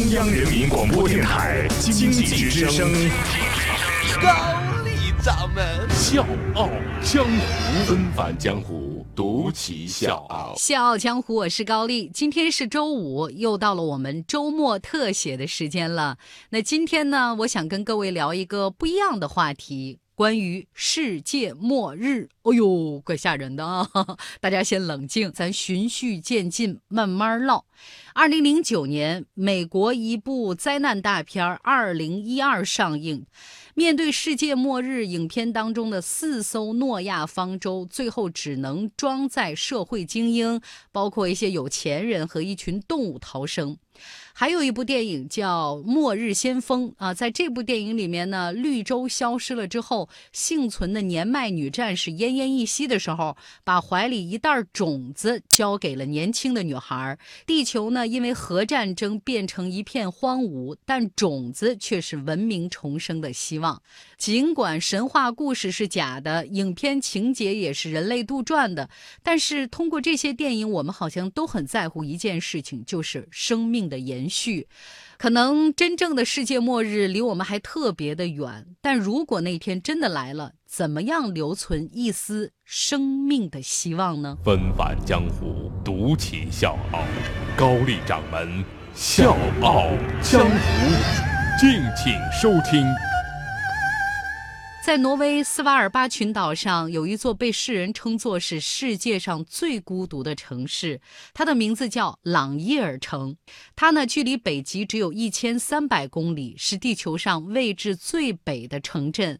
中央人民广播电台经济之声，高丽掌门笑傲江湖，纷繁江湖，独骑笑傲。笑傲江湖，我是高丽。今天是周五，又到了我们周末特写的时间了。那今天呢，我想跟各位聊一个不一样的话题。关于世界末日，哎呦，怪吓人的啊！大家先冷静，咱循序渐进，慢慢唠。二零零九年，美国一部灾难大片《二零一二》上映。面对世界末日，影片当中的四艘诺亚方舟，最后只能装载社会精英，包括一些有钱人和一群动物逃生。还有一部电影叫《末日先锋》啊，在这部电影里面呢，绿洲消失了之后，幸存的年迈女战士奄奄一息的时候，把怀里一袋种子交给了年轻的女孩。地球呢，因为核战争变成一片荒芜，但种子却是文明重生的希望。尽管神话故事是假的，影片情节也是人类杜撰的，但是通过这些电影，我们好像都很在乎一件事情，就是生命的延续。可能真正的世界末日离我们还特别的远，但如果那天真的来了，怎么样留存一丝生命的希望呢？纷返江湖，独起笑傲，高丽掌门笑傲江湖，敬请收听。在挪威斯瓦尔巴群岛上，有一座被世人称作是世界上最孤独的城市，它的名字叫朗伊尔城。它呢，距离北极只有一千三百公里，是地球上位置最北的城镇。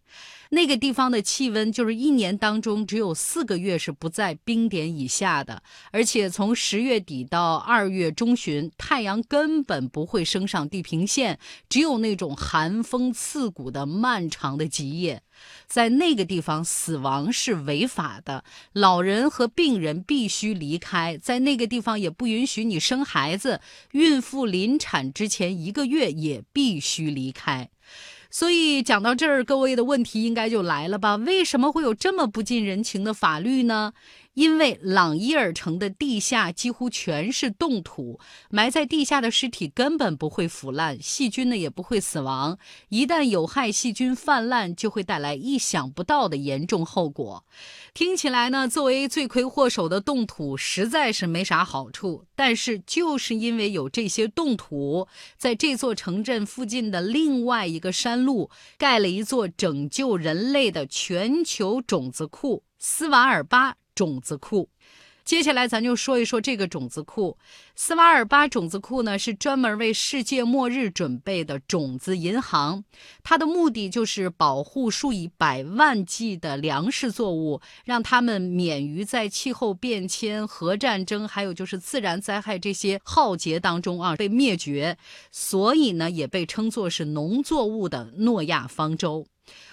那个地方的气温就是一年当中只有四个月是不在冰点以下的，而且从十月底到二月中旬，太阳根本不会升上地平线，只有那种寒风刺骨的漫长的极夜。在那个地方，死亡是违法的，老人和病人必须离开。在那个地方，也不允许你生孩子，孕妇临产之前一个月也必须离开。所以讲到这儿，各位的问题应该就来了吧？为什么会有这么不近人情的法律呢？因为朗伊尔城的地下几乎全是冻土，埋在地下的尸体根本不会腐烂，细菌呢也不会死亡。一旦有害细菌泛滥，就会带来意想不到的严重后果。听起来呢，作为罪魁祸首的冻土实在是没啥好处。但是就是因为有这些冻土，在这座城镇附近的另外一个山路，盖了一座拯救人类的全球种子库——斯瓦尔巴。种子库，接下来咱就说一说这个种子库。斯瓦尔巴种子库呢，是专门为世界末日准备的种子银行。它的目的就是保护数以百万计的粮食作物，让它们免于在气候变迁、核战争，还有就是自然灾害这些浩劫当中啊被灭绝。所以呢，也被称作是农作物的诺亚方舟。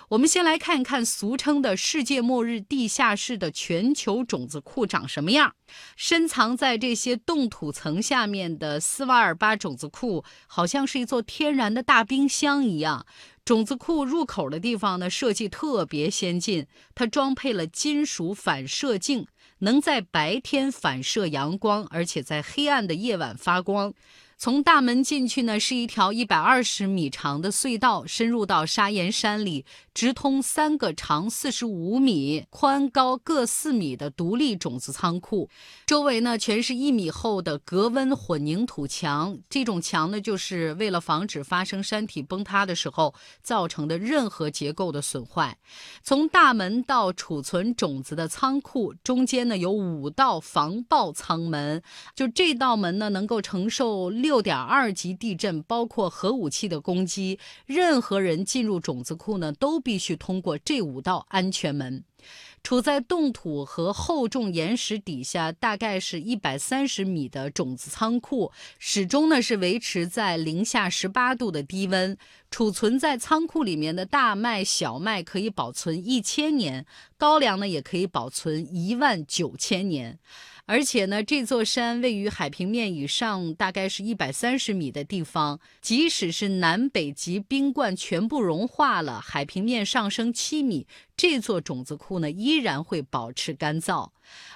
我们先来看一看俗称的世界末日地下室的全球种子库长什么样。深藏在这些冻土层下面的斯瓦尔巴种子库，好像是一座天然的大冰箱一样。种子库入口的地方呢，设计特别先进，它装配了金属反射镜，能在白天反射阳光，而且在黑暗的夜晚发光。从大门进去呢，是一条一百二十米长的隧道，深入到砂岩山里，直通三个长四十五米、宽高各四米的独立种子仓库。周围呢，全是一米厚的隔温混凝土墙。这种墙呢，就是为了防止发生山体崩塌的时候造成的任何结构的损坏。从大门到储存种子的仓库中间呢，有五道防爆舱门，就这道门呢，能够承受。六点二级地震，包括核武器的攻击，任何人进入种子库呢，都必须通过这五道安全门。处在冻土和厚重岩石底下，大概是一百三十米的种子仓库，始终呢是维持在零下十八度的低温。储存在仓库里面的大麦、小麦可以保存一千年，高粱呢也可以保存一万九千年。而且呢，这座山位于海平面以上，大概是一百三十米的地方。即使是南北极冰冠全部融化了，海平面上升七米，这座种子库呢依然会保持干燥。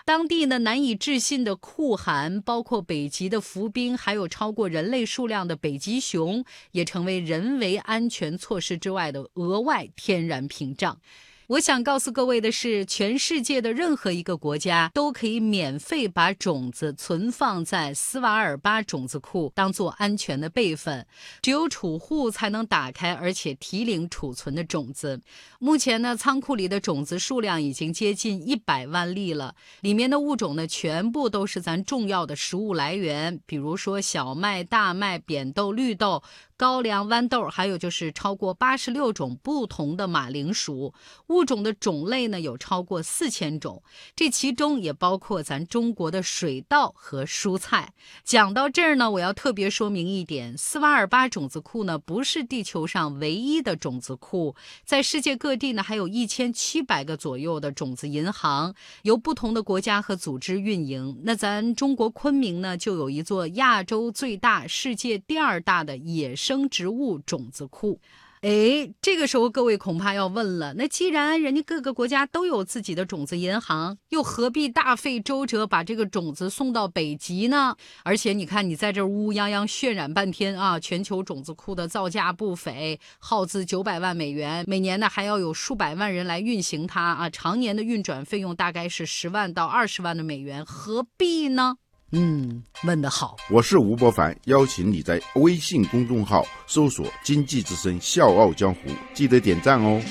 当地呢难以置信的酷寒，包括北极的浮冰，还有超过人类数量的北极熊，也成为人为安全措施之外的额外天然屏障。我想告诉各位的是，全世界的任何一个国家都可以免费把种子存放在斯瓦尔巴种子库，当做安全的备份。只有储户才能打开而且提领储存的种子。目前呢，仓库里的种子数量已经接近一百万粒了，里面的物种呢，全部都是咱重要的食物来源，比如说小麦、大麦、扁豆、绿豆。高粱、豌豆，还有就是超过八十六种不同的马铃薯物种的种类呢，有超过四千种。这其中也包括咱中国的水稻和蔬菜。讲到这儿呢，我要特别说明一点：斯瓦尔巴种子库呢，不是地球上唯一的种子库，在世界各地呢，还有一千七百个左右的种子银行，由不同的国家和组织运营。那咱中国昆明呢，就有一座亚洲最大、世界第二大的野生。生植物种子库，哎，这个时候各位恐怕要问了，那既然人家各个国家都有自己的种子银行，又何必大费周折把这个种子送到北极呢？而且你看，你在这乌泱泱渲染半天啊，全球种子库的造价不菲，耗资九百万美元，每年呢还要有数百万人来运行它啊，常年的运转费用大概是十万到二十万的美元，何必呢？嗯，问得好。我是吴伯凡，邀请你在微信公众号搜索“经济之声笑傲江湖”，记得点赞哦。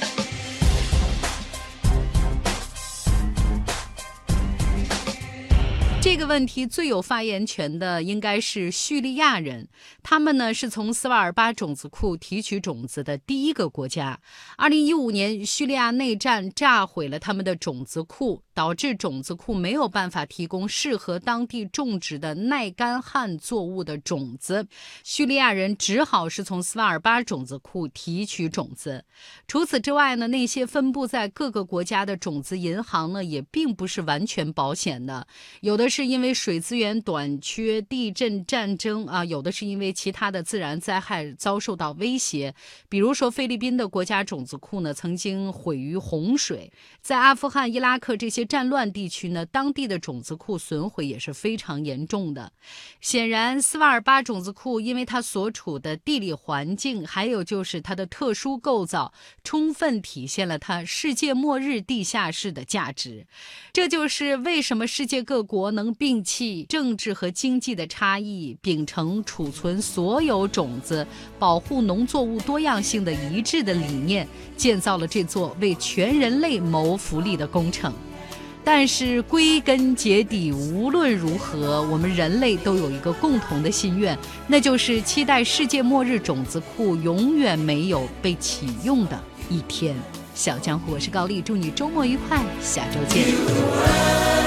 这个问题最有发言权的应该是叙利亚人，他们呢是从斯瓦尔巴种子库提取种子的第一个国家。二零一五年，叙利亚内战炸毁了他们的种子库。导致种子库没有办法提供适合当地种植的耐干旱作物的种子，叙利亚人只好是从斯瓦尔巴种子库提取种子。除此之外呢，那些分布在各个国家的种子银行呢，也并不是完全保险的。有的是因为水资源短缺、地震、战争啊，有的是因为其他的自然灾害遭受到威胁。比如说，菲律宾的国家种子库呢，曾经毁于洪水；在阿富汗、伊拉克这些。战乱地区呢，当地的种子库损毁也是非常严重的。显然，斯瓦尔巴种子库因为它所处的地理环境，还有就是它的特殊构造，充分体现了它世界末日地下室的价值。这就是为什么世界各国能摒弃政治和经济的差异，秉承储存所有种子、保护农作物多样性的一致的理念，建造了这座为全人类谋福利的工程。但是归根结底，无论如何，我们人类都有一个共同的心愿，那就是期待世界末日种子库永远没有被启用的一天。小江湖，我是高丽，祝你周末愉快，下周见。